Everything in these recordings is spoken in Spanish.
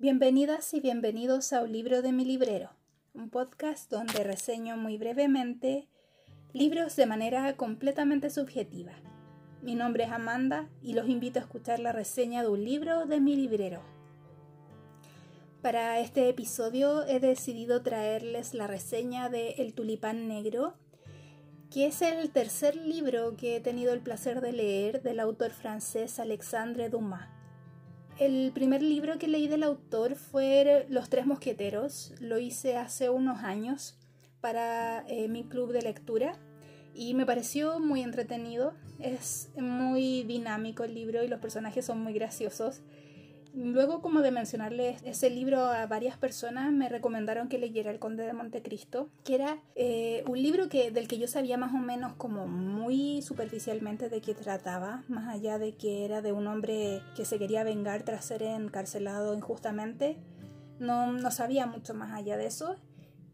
Bienvenidas y bienvenidos a Un libro de mi librero, un podcast donde reseño muy brevemente libros de manera completamente subjetiva. Mi nombre es Amanda y los invito a escuchar la reseña de un libro de mi librero. Para este episodio he decidido traerles la reseña de El tulipán negro, que es el tercer libro que he tenido el placer de leer del autor francés Alexandre Dumas. El primer libro que leí del autor fue Los Tres Mosqueteros. Lo hice hace unos años para eh, mi club de lectura y me pareció muy entretenido. Es muy dinámico el libro y los personajes son muy graciosos. Luego, como de mencionarles ese libro a varias personas, me recomendaron que leyera El Conde de Montecristo, que era eh, un libro que, del que yo sabía más o menos como muy superficialmente de qué trataba, más allá de que era de un hombre que se quería vengar tras ser encarcelado injustamente. No, no sabía mucho más allá de eso.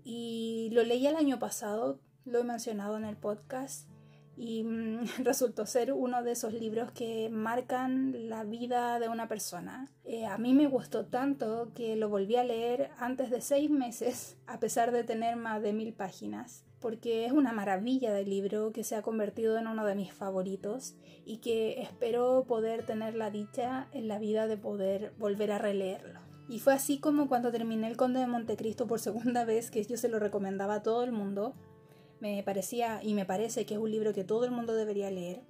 Y lo leí el año pasado, lo he mencionado en el podcast y mm, resultó ser uno de esos libros que marcan la vida de una persona. Eh, a mí me gustó tanto que lo volví a leer antes de seis meses, a pesar de tener más de mil páginas, porque es una maravilla de libro que se ha convertido en uno de mis favoritos y que espero poder tener la dicha en la vida de poder volver a releerlo. Y fue así como cuando terminé El Conde de Montecristo por segunda vez, que yo se lo recomendaba a todo el mundo, me parecía y me parece que es un libro que todo el mundo debería leer.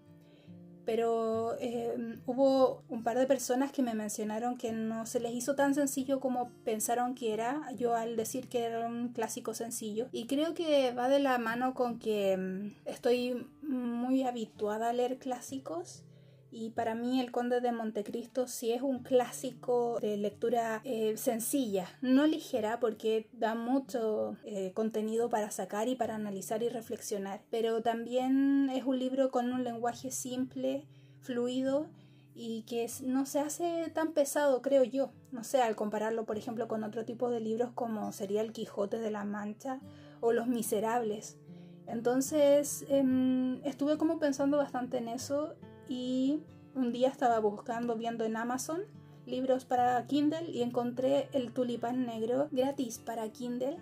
Pero eh, hubo un par de personas que me mencionaron que no se les hizo tan sencillo como pensaron que era, yo al decir que era un clásico sencillo. Y creo que va de la mano con que mm, estoy muy habituada a leer clásicos y para mí El Conde de Montecristo sí es un clásico de lectura eh, sencilla, no ligera porque da mucho eh, contenido para sacar y para analizar y reflexionar, pero también es un libro con un lenguaje simple, fluido y que no se hace tan pesado, creo yo. No sé, al compararlo, por ejemplo, con otro tipo de libros como sería El Quijote de la Mancha o Los Miserables. Entonces em, estuve como pensando bastante en eso y un día estaba buscando, viendo en Amazon libros para Kindle y encontré el tulipán negro gratis para Kindle.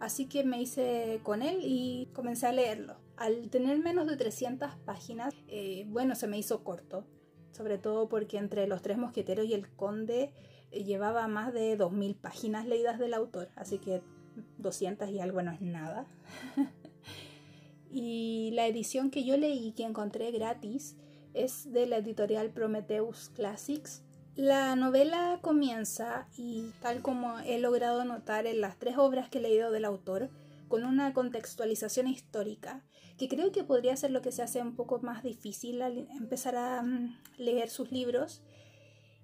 Así que me hice con él y comencé a leerlo. Al tener menos de 300 páginas, eh, bueno, se me hizo corto. Sobre todo porque entre Los Tres Mosqueteros y El Conde eh, llevaba más de 2.000 páginas leídas del autor. Así que 200 y algo no es nada. y la edición que yo leí, que encontré gratis, es de la editorial Prometheus Classics. La novela comienza, y tal como he logrado notar en las tres obras que he leído del autor, con una contextualización histórica, que creo que podría ser lo que se hace un poco más difícil al empezar a mm, leer sus libros.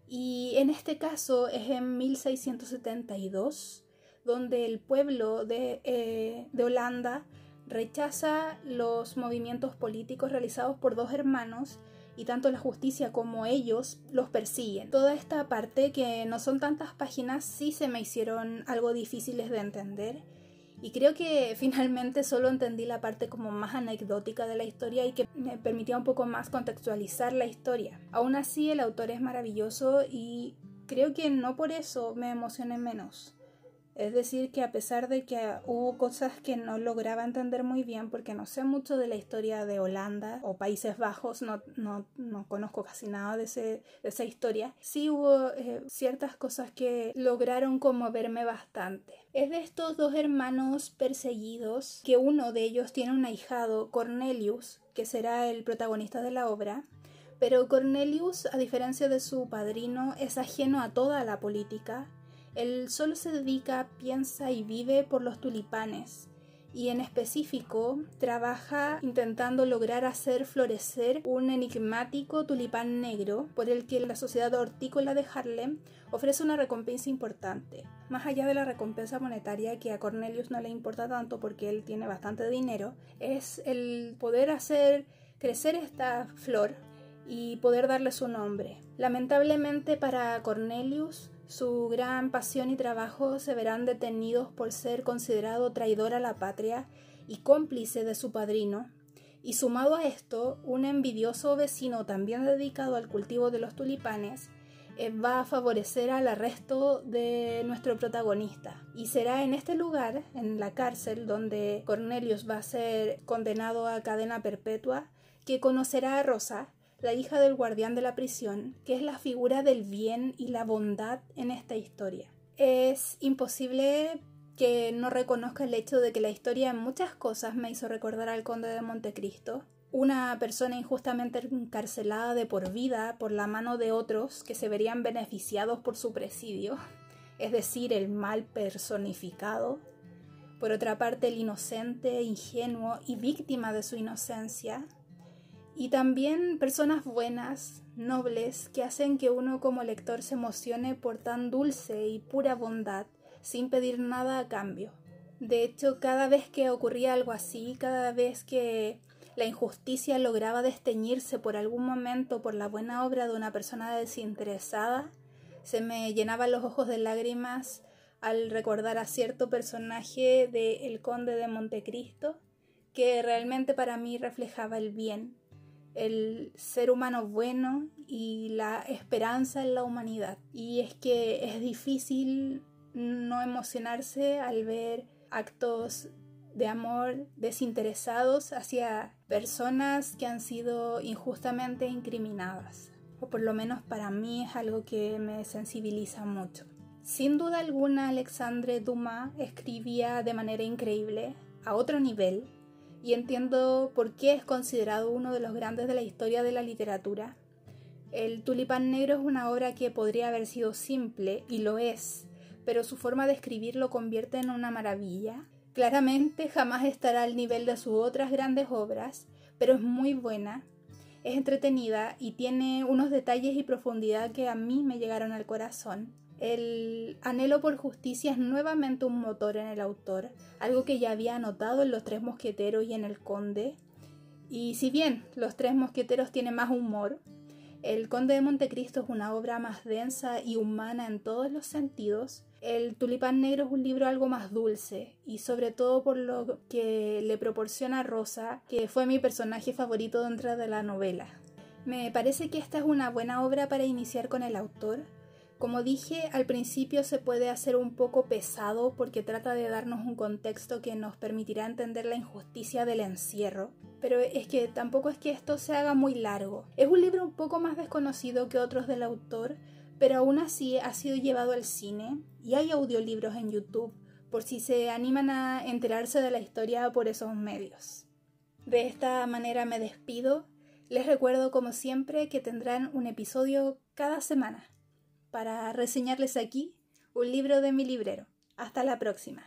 Y en este caso es en 1672, donde el pueblo de, eh, de Holanda rechaza los movimientos políticos realizados por dos hermanos y tanto la justicia como ellos los persiguen. Toda esta parte que no son tantas páginas sí se me hicieron algo difíciles de entender y creo que finalmente solo entendí la parte como más anecdótica de la historia y que me permitía un poco más contextualizar la historia. Aún así el autor es maravilloso y creo que no por eso me emocioné menos. Es decir, que a pesar de que hubo cosas que no lograba entender muy bien, porque no sé mucho de la historia de Holanda o Países Bajos, no, no, no conozco casi nada de, ese, de, esa historia, sí hubo eh, ciertas cosas que lograron conmoverme bastante. Es de estos dos hermanos perseguidos, que uno de ellos tiene un ahijado, Cornelius, que será el protagonista de la obra, pero Cornelius, a diferencia de su padrino, es ajeno a toda la política él solo se dedica, piensa y vive por los tulipanes y en específico trabaja intentando lograr hacer florecer un enigmático tulipán negro por el que la sociedad hortícola de Harlem ofrece una recompensa importante. Más allá de la recompensa monetaria que a Cornelius no le importa tanto porque él tiene bastante dinero, es el poder hacer crecer esta flor y poder darle su nombre. Lamentablemente para Cornelius su gran pasión y trabajo se verán detenidos por ser considerado traidor a la patria y cómplice de su padrino, y sumado a esto, un envidioso vecino también dedicado al cultivo de los tulipanes, eh, va a favorecer al arresto de nuestro protagonista. Y será en este lugar, en la cárcel, donde Cornelius va a ser condenado a cadena perpetua, que conocerá a Rosa, la hija del guardián de la prisión, que es la figura del bien y la bondad en esta historia. Es imposible que no reconozca el hecho de que la historia en muchas cosas me hizo recordar al conde de Montecristo, una persona injustamente encarcelada de por vida por la mano de otros que se verían beneficiados por su presidio, es decir, el mal personificado. Por otra parte, el inocente, ingenuo y víctima de su inocencia. Y también personas buenas, nobles, que hacen que uno como lector se emocione por tan dulce y pura bondad, sin pedir nada a cambio. De hecho, cada vez que ocurría algo así, cada vez que la injusticia lograba desteñirse por algún momento por la buena obra de una persona desinteresada, se me llenaban los ojos de lágrimas al recordar a cierto personaje de El Conde de Montecristo, que realmente para mí reflejaba el bien, el ser humano bueno y la esperanza en la humanidad. Y es que es difícil no emocionarse al ver actos de amor desinteresados hacia personas que han sido injustamente incriminadas. O por lo menos para mí es algo que me sensibiliza mucho. Sin duda alguna, Alexandre Dumas escribía de manera increíble, a otro nivel, y entiendo por qué es considerado uno de los grandes de la historia de la literatura. El Tulipán Negro es una obra que podría haber sido simple, y lo es, pero su forma de escribir lo convierte en una maravilla Claramente jamás estará al nivel de sus otras grandes obras, pero es muy buena, es entretenida y tiene unos detalles y profundidad que a mí me llegaron al corazón. El anhelo por justicia es nuevamente un motor en el autor, algo que ya había notado en Los Tres Mosqueteros y en El Conde. Y si bien Los Tres Mosqueteros tiene más humor, El Conde de Montecristo es una obra más densa y humana en todos los sentidos, el tulipán negro es un libro algo más dulce y sobre todo por lo que le proporciona Rosa, que fue mi personaje favorito dentro de la novela. Me parece que esta es una buena obra para iniciar con el autor. Como dije, al principio se puede hacer un poco pesado porque trata de darnos un contexto que nos permitirá entender la injusticia del encierro, pero es que tampoco es que esto se haga muy largo. Es un libro un poco más desconocido que otros del autor, pero aún así ha sido llevado al cine y hay audiolibros en YouTube por si se animan a enterarse de la historia por esos medios. De esta manera me despido. Les recuerdo como siempre que tendrán un episodio cada semana para reseñarles aquí un libro de mi librero. Hasta la próxima.